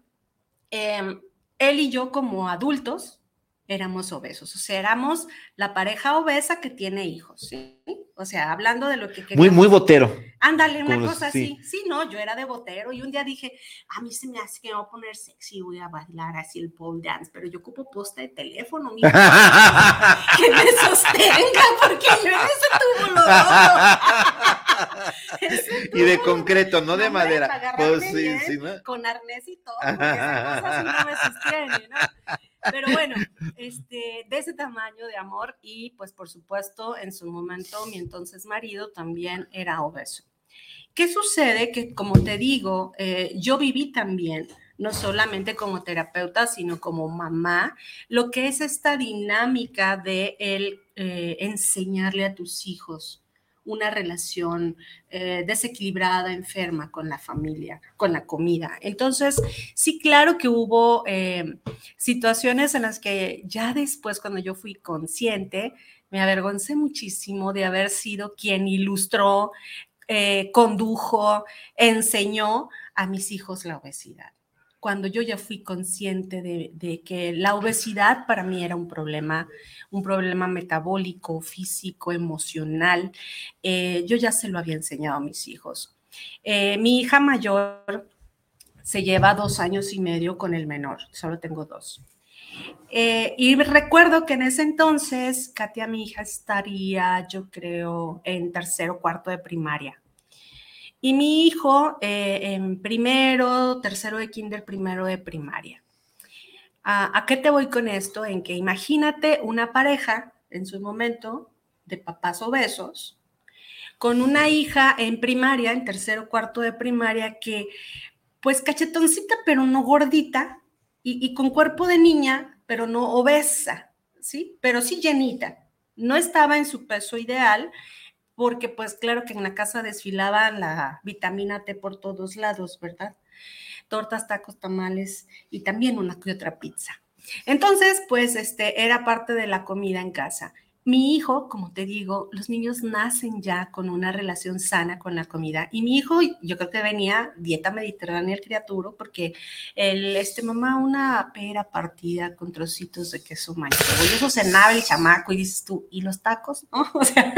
em, él y yo como adultos éramos obesos. O sea, éramos la pareja obesa que tiene hijos, ¿sí? O sea, hablando de lo que Muy, muy botero. Ándale, una cosa así. Sí, no, yo era de botero y un día dije, a mí se me hace que me voy a poner sexy, voy a bailar así el pole dance, pero yo ocupo posta de teléfono, que me sostenga, porque yo en ese tubo lo Y de concreto, no de madera. Pues, sí, sí, ¿no? Con arnés y todo, porque esas cosas no me sostienen, ¿no? Pero bueno, este, de ese tamaño de amor y pues por supuesto en su momento mi entonces marido también era obeso. ¿Qué sucede? Que como te digo, eh, yo viví también no solamente como terapeuta, sino como mamá, lo que es esta dinámica de el eh, enseñarle a tus hijos una relación eh, desequilibrada, enferma con la familia, con la comida. Entonces, sí, claro que hubo situaciones en las que ya después, cuando yo fui consciente, me avergoncé muchísimo de haber sido quien ilustró, eh, condujo, enseñó a mis hijos la obesidad cuando yo ya fui consciente de, que la obesidad para mí era un problema, un problema metabólico, físico, emocional, eh, yo ya se lo había enseñado a mis hijos. Eh, mi hija mayor se lleva dos años y medio con el menor, solo tengo dos. Eh, y recuerdo que en ese entonces, Katia, mi hija, estaría, yo creo, en tercero o cuarto de primaria. Y mi hijo eh, en primero, tercero de kinder, primero de primaria. ¿A, qué te voy con esto? En que imagínate una pareja en su momento de papás obesos con una hija en primaria, en tercero, cuarto de primaria, que pues cachetoncita, pero no gordita, y, con cuerpo de niña, pero no obesa, ¿sí? Pero sí llenita. No estaba en su peso ideal porque pues claro que en la casa desfilaban la vitamina T por todos lados, ¿verdad? Tortas, tacos, tamales y también una que otra pizza. Entonces, pues este era parte de la comida en casa. Mi hijo, como te digo, los niños nacen ya con una relación sana con la comida. Y mi hijo, yo creo que venía dieta mediterránea el criaturo, porque el, este, mamá, una pera partida con trocitos de queso manchego. Y eso cenaba el chamaco y dices tú, ¿y los tacos? O sea,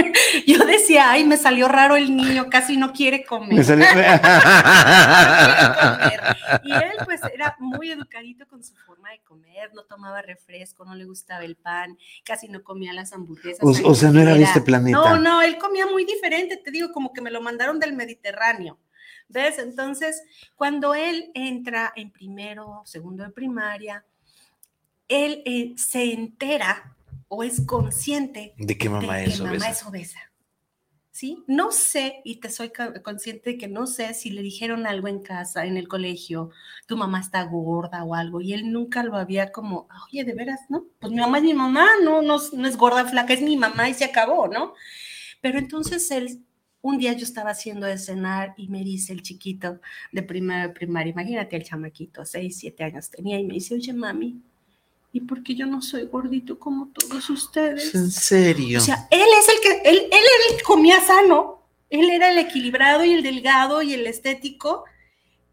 yo decía, ay, me salió raro el niño, casi no quiere comer. Y él, pues, era muy educadito con su forma de comer, no tomaba refresco, no le gustaba el pan, casi no comía las hamburguesas o, sea, no era de este planeta. No, no, él comía muy diferente, te digo, como que me lo mandaron del Mediterráneo. ¿Ves? Entonces, cuando él entra en primero, segundo de primaria, él eh, se entera o es consciente de que mamá, es, mamá es obesa. ¿Sí? No sé, y te soy consciente de que no sé si le dijeron algo en casa, en el colegio, tu mamá está gorda o algo, y él nunca lo había como, oye, de veras, ¿no? Pues mi mamá es mi mamá, no, no, no es gorda, flaca, es mi mamá y se acabó, ¿no? Pero entonces él, un día yo estaba haciendo de cenar y me dice el chiquito de primera primaria, imagínate el chamaquito, seis, siete años tenía, y me dice, oye, mami, ¿Y por qué yo no soy gordito como todos ustedes? ¿En serio? O sea, él es el que, él, él era el que comía sano, él era el equilibrado y el delgado y el estético.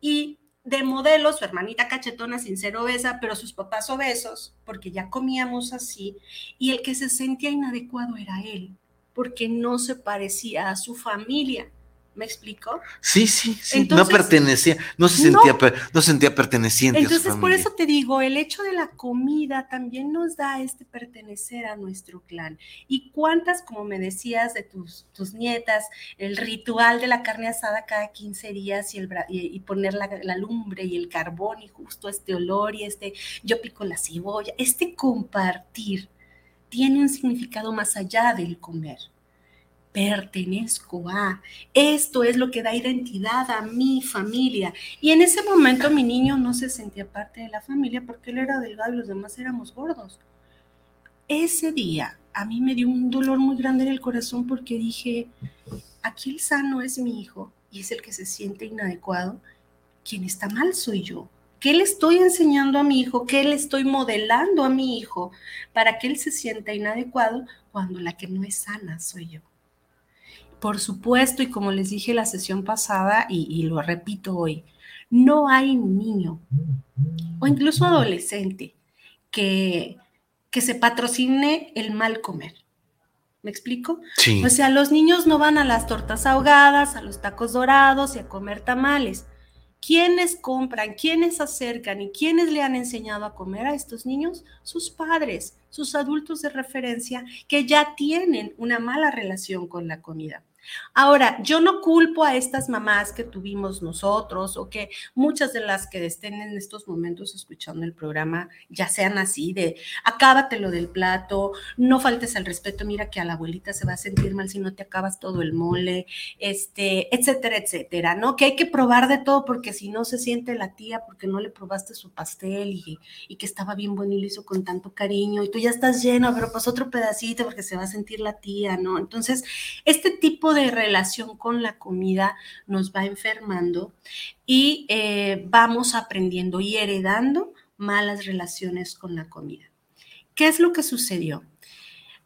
Y de modelo, su hermanita cachetona sin ser obesa, pero sus papás obesos, porque ya comíamos así, y el que se sentía inadecuado era él, porque no se parecía a su familia. ¿Me explico? Sí, sí, sí. no pertenecía, no se sentía, no, no sentía perteneciente. Entonces, por eso te digo, el hecho de la comida también nos da este pertenecer a nuestro clan. Y cuántas, como me decías, de tus, tus nietas, el ritual de la carne asada cada 15 días y, el, y, poner la, la, lumbre y el carbón y justo este olor y este, yo pico la cebolla, este compartir tiene un significado más allá del comer pertenezco a. Esto es lo que da identidad a mi familia. Y en ese momento mi niño no se sentía parte de la familia porque él era delgado y los demás éramos gordos. Ese día a mí me dio un dolor muy grande en el corazón porque dije, aquí el sano es mi hijo y es el que se siente inadecuado. Quien está mal soy yo. ¿Qué le estoy enseñando a mi hijo? ¿Qué le estoy modelando a mi hijo para que él se sienta inadecuado cuando la que no es sana soy yo? Por supuesto, y como les dije la sesión pasada, y, lo repito hoy, no hay niño o incluso adolescente que, que se patrocine el mal comer. ¿Me explico? Sí. O sea, los niños no van a las tortas ahogadas, a los tacos dorados y a comer tamales. ¿Quiénes compran, quiénes acercan y quiénes le han enseñado a comer a estos niños? Sus padres, sus adultos de referencia que ya tienen una mala relación con la comida. Ahora, yo no culpo a estas mamás que tuvimos nosotros o que muchas de las que estén en estos momentos escuchando el programa ya sean así de acábatelo del plato, no faltes al respeto, mira que a la abuelita se va a sentir mal si no te acabas todo el mole, este, etcétera, etcétera, ¿no? Que hay que probar de todo porque si no se siente la tía porque no le probaste su pastel y, que estaba bien bueno y lo hizo con tanto cariño y tú ya estás lleno, pero pues otro pedacito porque se va a sentir la tía, ¿no? Entonces, este tipo de relación con la comida nos va enfermando y eh, vamos aprendiendo y heredando malas relaciones con la comida. ¿Qué es lo que sucedió?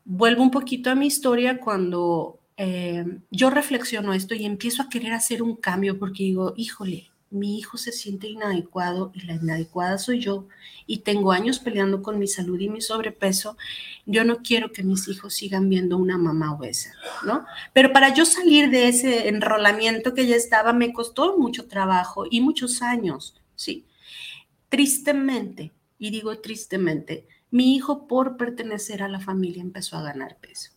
Vuelvo un poquito a mi historia cuando eh, yo reflexiono esto y empiezo a querer hacer un cambio porque digo, híjole, mi hijo se siente inadecuado y la inadecuada soy yo y tengo años peleando con mi salud y mi sobrepeso, yo no quiero que mis hijos sigan viendo una mamá obesa, ¿no? Pero para yo salir de ese enrolamiento que ya estaba me costó mucho trabajo y muchos años, sí. Tristemente, y digo tristemente, mi hijo por pertenecer a la familia empezó a ganar peso.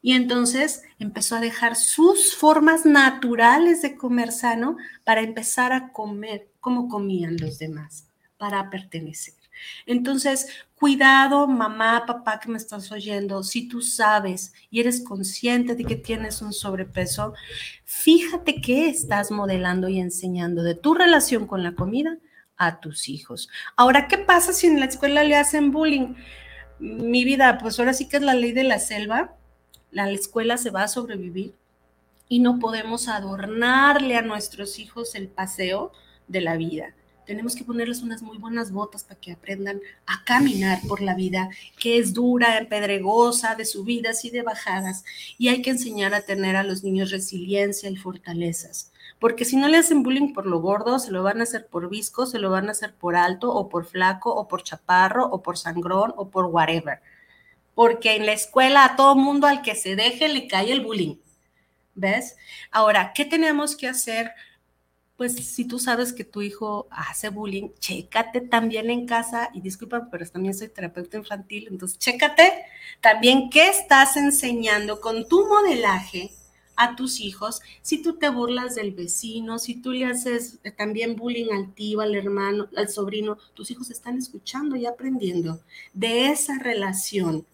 Y entonces empezó a dejar sus formas naturales de comer sano para empezar a comer como comían los demás, para pertenecer. Entonces, cuidado, mamá, papá que me estás oyendo, si tú sabes y eres consciente de que tienes un sobrepeso, fíjate qué estás modelando y enseñando de tu relación con la comida a tus hijos. Ahora, ¿qué pasa si en la escuela le hacen bullying? Mi vida, pues ahora sí que es la ley de la selva la escuela se va a sobrevivir y no podemos adornarle a nuestros hijos el paseo de la vida. Tenemos que ponerles unas muy buenas botas para que aprendan a caminar por la vida, que es dura, pedregosa, de subidas y de bajadas. Y hay que enseñar a tener a los niños resiliencia y fortalezas. Porque si no le hacen bullying por lo gordo, se lo van a hacer por visco, se lo van a hacer por alto, o por flaco, o por chaparro, o por sangrón, o por whatever porque en la escuela a todo mundo al que se deje le cae el bullying. ¿Ves? Ahora, ¿qué tenemos que hacer? Pues si tú sabes que tu hijo hace bullying, chécate también en casa, y disculpa, pero también soy terapeuta infantil, entonces chécate también qué estás enseñando con tu modelaje a tus hijos, si tú te burlas del vecino, si tú le haces también bullying al tío, al hermano, al sobrino, tus hijos están escuchando y aprendiendo de esa relación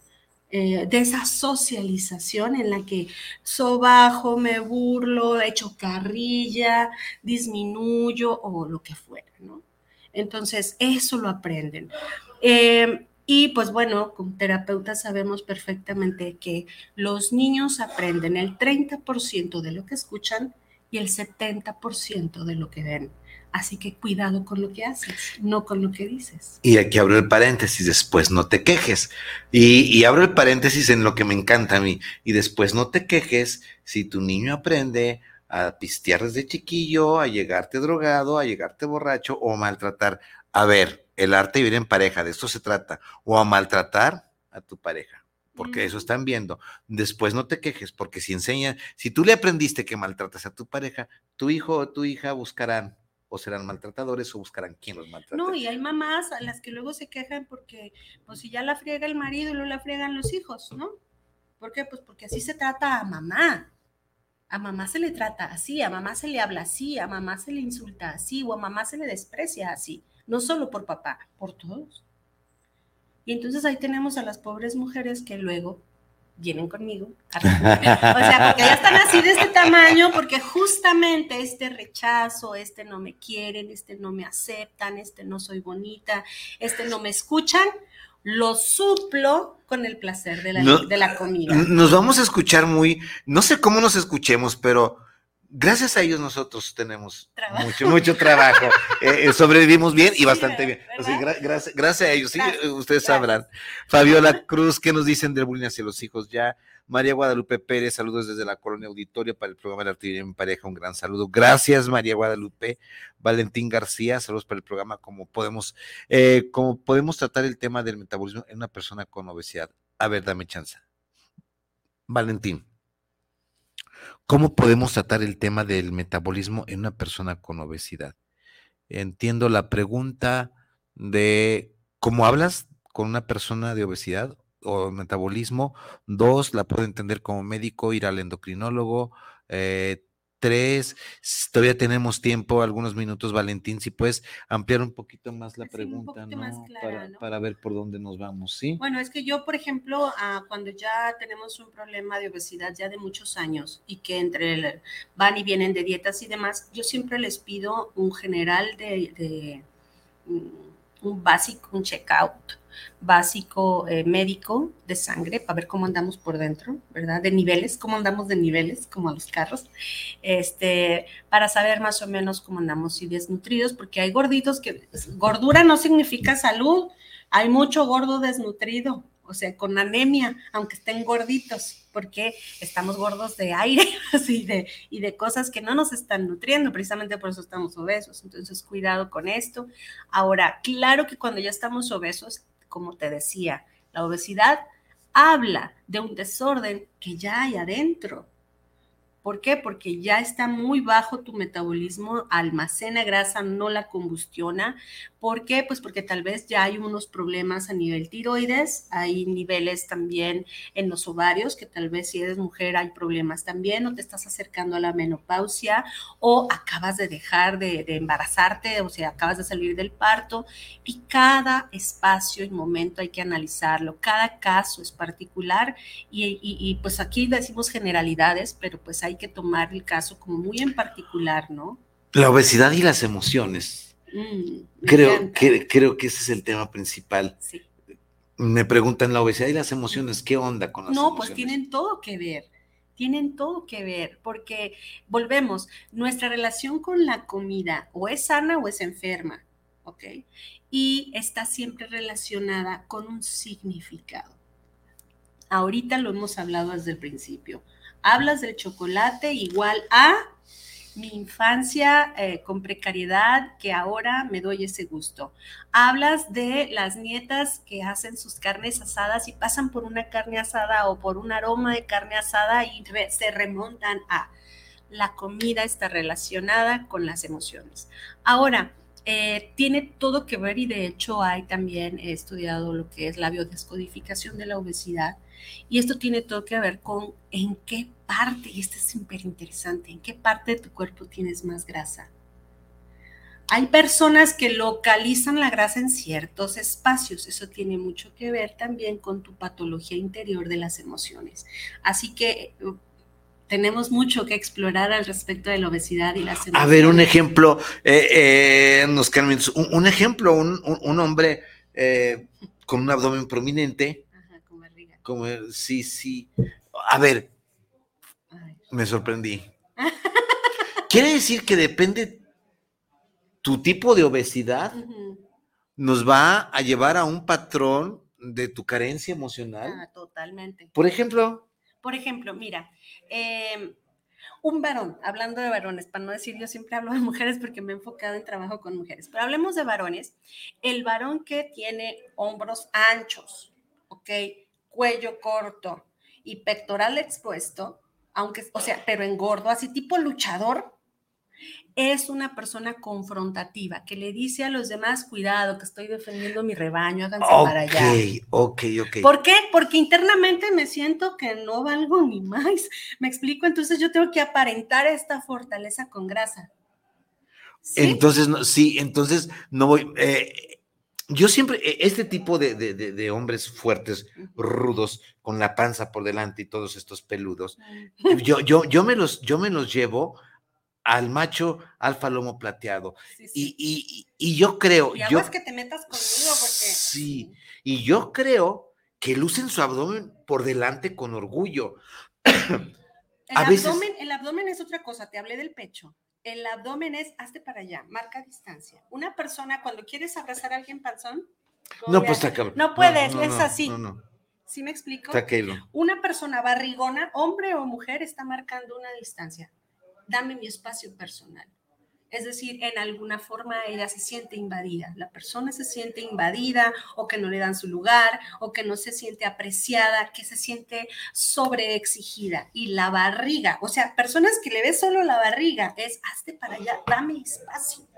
eh, de esa socialización en la que sobajo, me burlo, echo carrilla, disminuyo o lo que fuera, ¿no? Entonces, eso lo aprenden. Eh, y pues bueno, como terapeutas sabemos perfectamente que los niños aprenden el 30% de lo que escuchan y el 70% de lo que ven. Así que cuidado con lo que haces, no con lo que dices. Y aquí abro el paréntesis, después no te quejes. Y, abro el paréntesis en lo que me encanta a mí. Y después no te quejes si tu niño aprende a pistear desde chiquillo, a llegarte drogado, a llegarte borracho o a maltratar. A ver, el arte vivir en pareja, de esto se trata, o a maltratar a tu pareja, porque eso están viendo. Después no te quejes, porque si enseña, si tú le aprendiste que maltratas a tu pareja, tu hijo o tu hija buscarán o serán maltratadores o buscarán quién los maltrate. No, y hay mamás a las que luego se quejan porque, pues si ya la friega el marido y luego la friegan los hijos, ¿no? ¿Por qué? Pues porque así se trata a mamá. A mamá se le trata así, a mamá se le habla así, a mamá se le insulta así, o a mamá se le desprecia así. No solo por papá, por todos. Y entonces ahí tenemos a las pobres mujeres que luego vienen conmigo. o sea, porque ya están así de este tamaño, porque justamente este rechazo, este no me quieren, este no me aceptan, este no soy bonita, este no me escuchan, lo suplo con el placer de la, de la comida. Nos vamos a escuchar muy, no sé cómo nos escuchemos, pero gracias a ellos nosotros tenemos mucho, mucho trabajo. Eh, eh, sobrevivimos bien y bastante bien. gracias, gracias a ellos, sí, ustedes sabrán. Fabiola Cruz, ¿qué nos dicen del bullying hacia los hijos ya? María Guadalupe Pérez, saludos desde la colonia auditorio para el programa de Artillería en Pareja, un gran saludo. Gracias, María Guadalupe. Valentín García, saludos para el programa, como podemos, eh, como podemos tratar el tema del metabolismo en una persona con obesidad. A ver, dame chance. Valentín. ¿Cómo podemos tratar el tema del metabolismo en una persona con obesidad? Entiendo la pregunta de cómo hablas con una persona de obesidad o metabolismo. Dos, la puedo entender como médico, ir al endocrinólogo. Eh, tres, todavía tenemos tiempo, algunos minutos, Valentín, si puedes ampliar un poquito más la pregunta, ¿no? para, ver por dónde nos vamos, ¿sí? Bueno, es que yo, por ejemplo, ah, cuando ya tenemos un problema de obesidad ya de muchos años y que entre van y vienen de dietas y demás, yo siempre les pido un general de, de mm, un básico, un checkout básico eh, médico de sangre para ver cómo andamos por dentro, ¿verdad? De niveles, cómo andamos de niveles, como a los carros, este, para saber más o menos cómo andamos y desnutridos, porque hay gorditos que gordura no significa salud, hay mucho gordo desnutrido, o sea, con anemia, aunque estén gorditos, porque estamos gordos de aire y, de, y de cosas que no nos están nutriendo, precisamente por eso estamos obesos. Entonces, cuidado con esto. Ahora, claro que cuando ya estamos obesos, como te decía, la obesidad habla de un desorden que ya hay adentro. ¿Por qué? Porque ya está muy bajo tu metabolismo, almacena grasa, no la combustiona. ¿Por qué? Pues porque tal vez ya hay unos problemas a nivel tiroides, hay niveles también en los ovarios, que tal vez si eres mujer hay problemas también, o te estás acercando a la menopausia, o acabas de dejar de, embarazarte, o sea, acabas de salir del parto, y cada espacio y momento hay que analizarlo, cada caso es particular, y, y pues aquí decimos generalidades, pero pues hay que tomar el caso como muy en particular, ¿no? La obesidad y las emociones. Mm, creo, que, creo que ese es el tema principal. Sí. Me preguntan la obesidad y las emociones, ¿qué onda con las no, emociones? No, pues tienen todo que ver tienen todo que ver, porque volvemos, nuestra relación con la comida o es sana o es enferma, ¿ok? Y está siempre relacionada con un significado. Ahorita lo hemos hablado desde el principio. Hablas del chocolate igual a mi infancia eh, con precariedad que ahora me doy ese gusto. Hablas de las nietas que hacen sus carnes asadas y pasan por una carne asada o por un aroma de carne asada y se remontan a la comida está relacionada con las emociones. Ahora, eh, tiene todo que ver y de hecho hay también he estudiado lo que es la biodescodificación de la obesidad y esto tiene todo que ver con en qué parte, y esto es súper interesante, en qué parte de tu cuerpo tienes más grasa. Hay personas que localizan la grasa en ciertos espacios. Eso tiene mucho que ver también con tu patología interior de las emociones. Así que uh, tenemos mucho que explorar al respecto de la obesidad y las emociones. A ver, un ejemplo, eh, eh, nos un, ejemplo, un, hombre eh, con un abdomen prominente. Como, sí, sí. A ver, me sorprendí. Quiere decir que depende tu tipo de obesidad, nos va a llevar a un patrón de tu carencia emocional. Ah, totalmente. Por ejemplo. Por ejemplo, mira, em, un varón, hablando de varones, para no decir yo siempre hablo de mujeres porque me he enfocado en trabajo con mujeres, pero hablemos de varones. El varón que tiene hombros anchos, ¿ok? Cuello corto y pectoral expuesto, aunque, o sea, pero engordo, así tipo luchador, es una persona confrontativa que le dice a los demás, cuidado, que estoy defendiendo mi rebaño, háganse para allá. Ok, ok, ¿Por qué? Porque internamente me siento que no valgo ni más. Me explico, entonces yo tengo que aparentar esta fortaleza con grasa. Entonces, no, sí, entonces no voy. Eh, yo siempre, e, este tipo de, de, hombres fuertes, rudos, con la panza por delante y todos estos peludos, yo, yo, yo, me los, yo me los llevo al macho alfa lomo plateado. Y, yo creo. Y yo, que te metas conmigo porque. Sí, y yo creo que lucen su abdomen por delante con orgullo. El, abdomen, el abdomen es otra cosa, te hablé del pecho. El abdomen es, hazte para allá, marca distancia. Una persona, cuando quieres abrazar a alguien panzón, no, pues está No puedes, es así. No, ¿Sí me explico? Una persona barrigona, hombre o mujer, está marcando una distancia dame mi espacio personal. Es decir, en alguna forma ella se siente invadida, la persona se siente invadida o que no le dan su lugar o que no se siente apreciada, que se siente sobreexigida. Y la barriga, o sea, personas que le ves solo la barriga, es hazte para allá, dame espacio.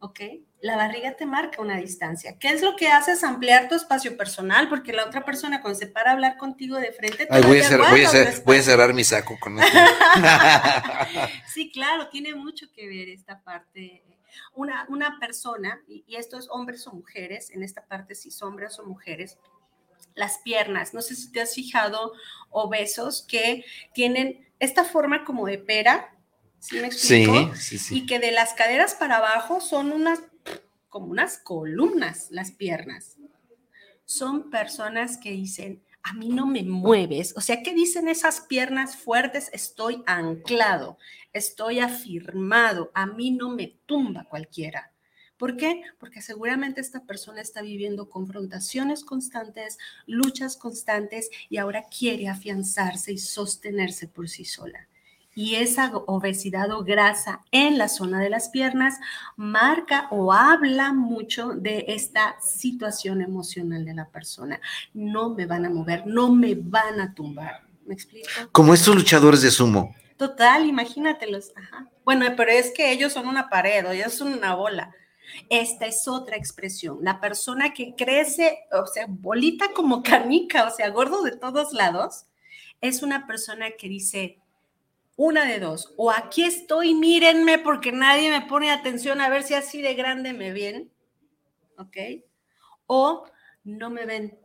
¿Ok? La barriga te marca una distancia. ¿Qué es lo que haces? Ampliar tu espacio personal, porque la otra persona cuando se para a hablar contigo de frente... Te voy, a cerrar mi saco con esto. sí, claro, tiene mucho que ver esta parte. Una, una persona, y, y esto es hombres o mujeres, en esta parte si son hombres o mujeres, las piernas, no sé si te has fijado, obesos que tienen esta forma como de pera, ¿Sí me explico? Sí, sí, Y que de las caderas para abajo son unas, como unas columnas las piernas. Son personas que dicen, a mí no me mueves. O sea, ¿qué dicen esas piernas fuertes? Estoy anclado, estoy afirmado, a mí no me tumba cualquiera. ¿Por qué? Porque seguramente esta persona está viviendo confrontaciones constantes, luchas constantes y ahora quiere afianzarse y sostenerse por sí sola y esa obesidad o grasa en la zona de las piernas marca o habla mucho de esta situación emocional de la persona. No me van a mover, no me van a tumbar. ¿Me explico? Como estos luchadores de sumo. Total, imagínatelos. Bueno, pero es que ellos son una pared o ellos son una bola. Esta es otra expresión. La persona que crece, o sea, bolita como canica, o sea, gordo de todos lados, es una persona que dice, una de dos, o aquí estoy, mírenme porque nadie me pone atención a ver si así de grande me ven, ¿ok? O no me ven,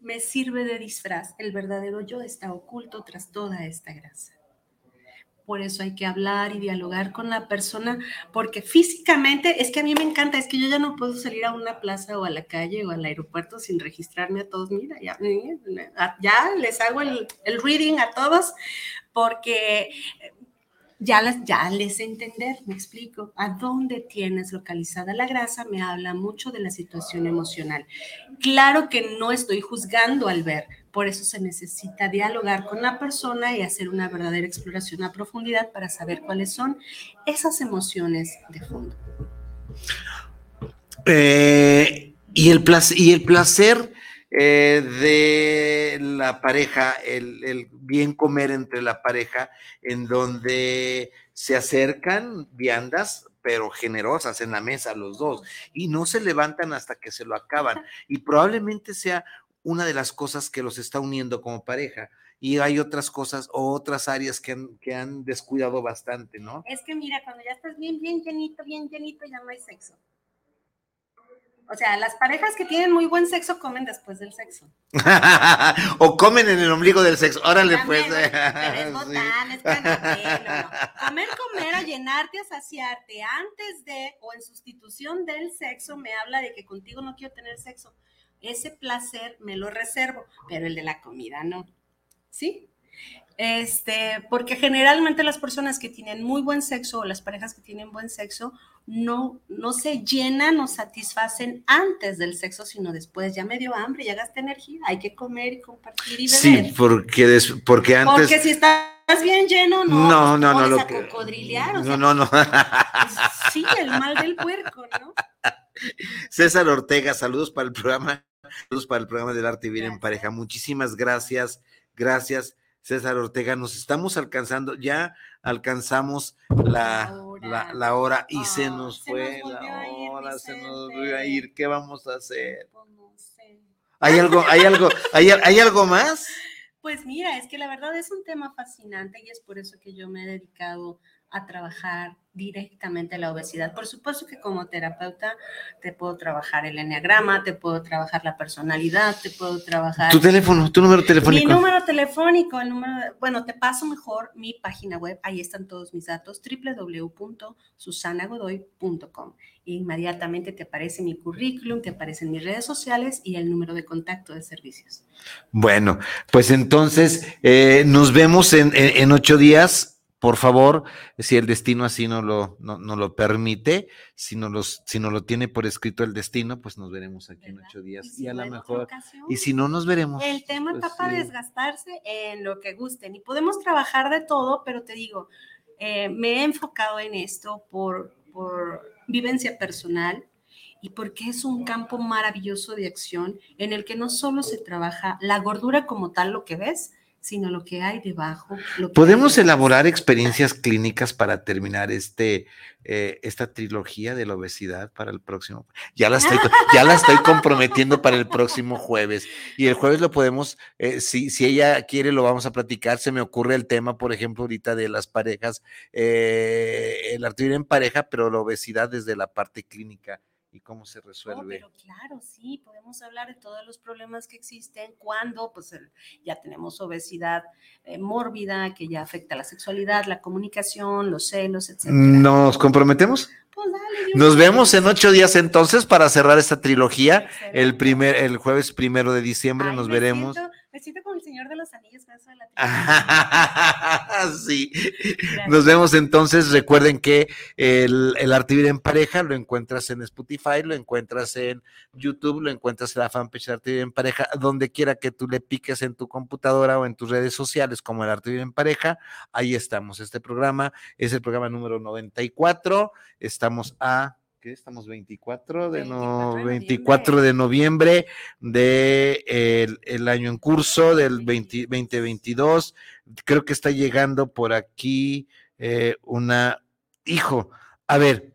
me sirve de disfraz, el verdadero yo está oculto tras toda esta grasa. Por eso hay que hablar y dialogar con la persona, porque físicamente es que a mí me encanta, es que yo ya no puedo salir a una plaza o a la calle o al aeropuerto sin registrarme a todos. Mira, ya, ya les hago el, el reading a todos, porque ya les, ya les entender, me explico, a dónde tienes localizada la grasa me habla mucho de la situación emocional. Claro que no estoy juzgando al ver, por eso se necesita dialogar con la persona y hacer una verdadera exploración a profundidad para saber cuáles son esas emociones de fondo. Eh, y el placer eh, de la pareja, el, bien comer entre la pareja, en donde se acercan viandas, pero generosas en la mesa los dos, y no se levantan hasta que se lo acaban. Y probablemente sea una de las cosas que los está uniendo como pareja. Y hay otras cosas o otras áreas que han, que han descuidado bastante, ¿no? Es que mira, cuando ya estás bien, bien llenito, bien llenito, ya no hay sexo. O sea, las parejas que tienen muy buen sexo comen después del sexo. o comen en el ombligo del sexo. Órale, pues. es botán, es Comer, comer, a llenarte, a saciarte antes de o en sustitución del sexo me habla de que contigo no quiero tener sexo. Ese placer me lo reservo, pero el de la comida no. ¿Sí? Este, porque generalmente las personas que tienen muy buen sexo o las parejas que tienen buen sexo no, no se llenan o satisfacen antes del sexo, sino después. Ya me dio hambre, ya gasté energía, hay que comer y compartir y beber. Sí, porque, porque antes. Porque si está bien lleno, no. No, no, no. Lo a que... no, no, no. sí, el mal del puerco, ¿no? César Ortega, saludos para el programa, saludos para el programa del arte y bien en pareja. Muchísimas gracias, gracias. César Ortega, nos estamos alcanzando, ya alcanzamos la, la, hora. y se nos fue la hora, se nos volvió a ir. ¿Qué vamos a hacer? Pues ¿Hay algo, hay algo, hay, hay algo más? Pues mira, es que la verdad es un tema fascinante y es por eso que yo me he dedicado a trabajar directamente la obesidad. Por supuesto que como terapeuta te puedo trabajar el enneagrama, te puedo trabajar la personalidad, te puedo trabajar... Tu teléfono, tu número telefónico. Mi número telefónico, el número... bueno, te paso mejor mi página web, ahí están todos mis datos, www.susanagodoy.com. Inmediatamente te aparece mi currículum, te aparecen mis redes sociales y el número de contacto de servicios. Bueno, pues entonces eh, nos vemos en, en ocho días por favor, si el destino así no lo, no, lo permite, si no, los, si no lo tiene por escrito el destino, pues nos veremos aquí en ocho días. Y, a lo mejor, y si no, nos veremos. El tema pues está para desgastarse en lo que gusten. Y podemos trabajar de todo, pero te digo, eh, me he enfocado en esto por, por vivencia personal y porque es un campo maravilloso de acción en el que no solo se trabaja la gordura como tal, lo que ves, sino lo que hay debajo. ¿Podemos elaborar experiencias clínicas para terminar este, eh, esta trilogía de la obesidad para el próximo? Ya la estoy, ya la estoy comprometiendo para el próximo jueves. Y el jueves lo podemos, eh, si, si ella quiere, lo vamos a platicar. Se me ocurre el tema, por ejemplo, ahorita de las parejas, eh, el artritis en pareja, pero la obesidad desde la parte clínica y cómo se resuelve. pero claro, sí, podemos hablar de todos los problemas que existen cuando pues ya tenemos obesidad eh, mórbida que ya afecta la sexualidad, la comunicación, los celos, etc. ¿Nos comprometemos? Pues dale, Nos vemos en ocho días entonces para cerrar esta trilogía. El primer, el jueves primero de diciembre nos veremos. Me siento como el Señor de los Anillos de la Sí. Nos vemos entonces. Recuerden que el, el Arte en Pareja lo encuentras en Spotify, lo encuentras en YouTube, lo encuentras en la fanpage de Arte en Pareja, donde quiera que tú le piques en tu computadora o en tus redes sociales como el Arte en Pareja. Ahí estamos. Este programa es el programa número 94. Estamos a ¿qué estamos? 24 de, 24 de noviembre de el, año en curso del 2022. Creo que está llegando por aquí eh, una, hijo, a ver,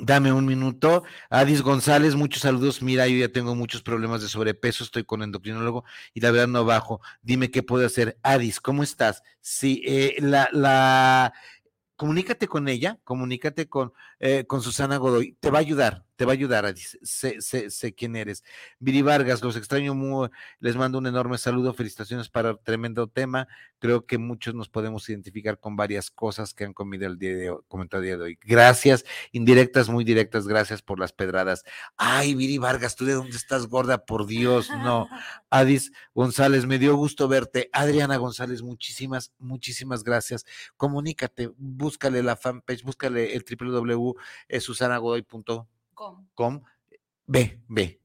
Dame un minuto. Adis González, muchos saludos. Mira, yo ya tengo muchos problemas de sobrepeso, estoy con endocrinólogo y la verdad no bajo. Dime qué puedo hacer. Adis, ¿cómo estás? Sí, eh, la, la, comunícate con ella, comunícate con, eh, con Susana Godoy, te va a ayudar, te va a ayudar, sé, sé, sé quién eres. Viri Vargas, los extraño muy, les mando un enorme saludo, felicitaciones para el tremendo tema. Creo que muchos nos podemos identificar con varias cosas que han comido el día de hoy, comentado el día de hoy. Gracias, indirectas, muy directas, gracias por las pedradas. Ay, Viri Vargas, ¿tú de dónde estás gorda? Por Dios, no. Adis González, me dio gusto verte. Adriana González, muchísimas, muchísimas gracias. Comunícate, búscale la fanpage, búscale el www.susanagodoy.com Com. Ve, ve.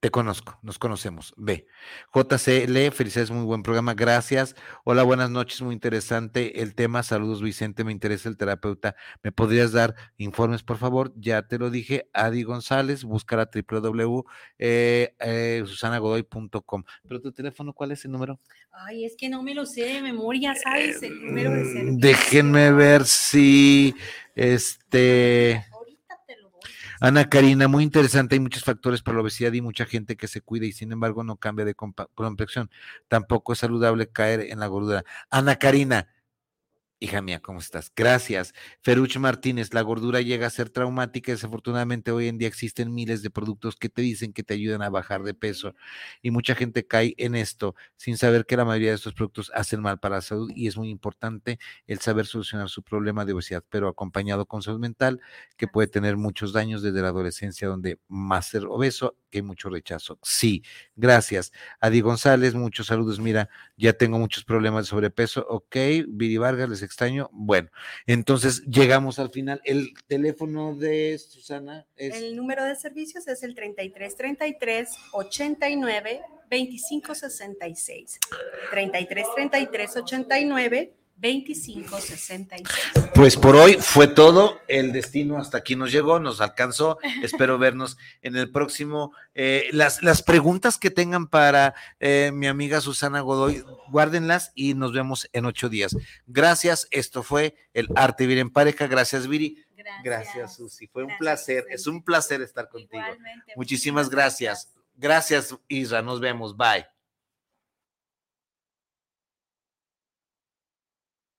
Te conozco, nos conocemos. Ve. JCL, felicidades, muy buen programa. Gracias. Hola, buenas noches, muy interesante el tema. Saludos, Vicente, me interesa el terapeuta. ¿Me podrías dar informes, por favor? Ya te lo dije. Adi González, búscala www.susanagodoy.com. Eh, Pero tu teléfono, ¿cuál es el número? Ay, es que no me lo sé de memoria, ¿sabes? El número de servicio. Déjenme ver si este. Ana Karina, muy interesante, hay muchos factores para la obesidad y mucha gente que se cuida y sin embargo no cambia de complexión. Tampoco es saludable caer en la gordura. Ana Karina, Hija mía, ¿cómo estás? Gracias. Feruch Martínez, la gordura llega a ser traumática. Desafortunadamente, hoy en día existen miles de productos que te dicen que te ayudan a bajar de peso. Y mucha gente cae en esto sin saber que la mayoría de estos productos hacen mal para la salud. Y es muy importante el saber solucionar su problema de obesidad, pero acompañado con salud mental, que puede tener muchos daños desde la adolescencia, donde más ser obeso, que hay mucho rechazo. Sí, gracias. Adi González, muchos saludos. Mira, ya tengo muchos problemas de sobrepeso. Ok, Viri Vargas, les extraño. Bueno, entonces llegamos al final. El teléfono de Susana es. El número de servicios es el 3333 89 2566. 3333 89 2566. Pues por hoy fue todo. El destino hasta aquí nos llegó, nos alcanzó. Espero vernos en el próximo. Eh, las, las preguntas que tengan para eh, mi amiga Susana Godoy, guárdenlas y nos vemos en ocho días. Gracias. Esto fue el Arte Vivir en Pareja. Gracias, Viri. Gracias, gracias Susi. Fue un placer. Es un placer estar contigo. Muchísimas gracias. Gracias, Isra. Nos vemos. Bye.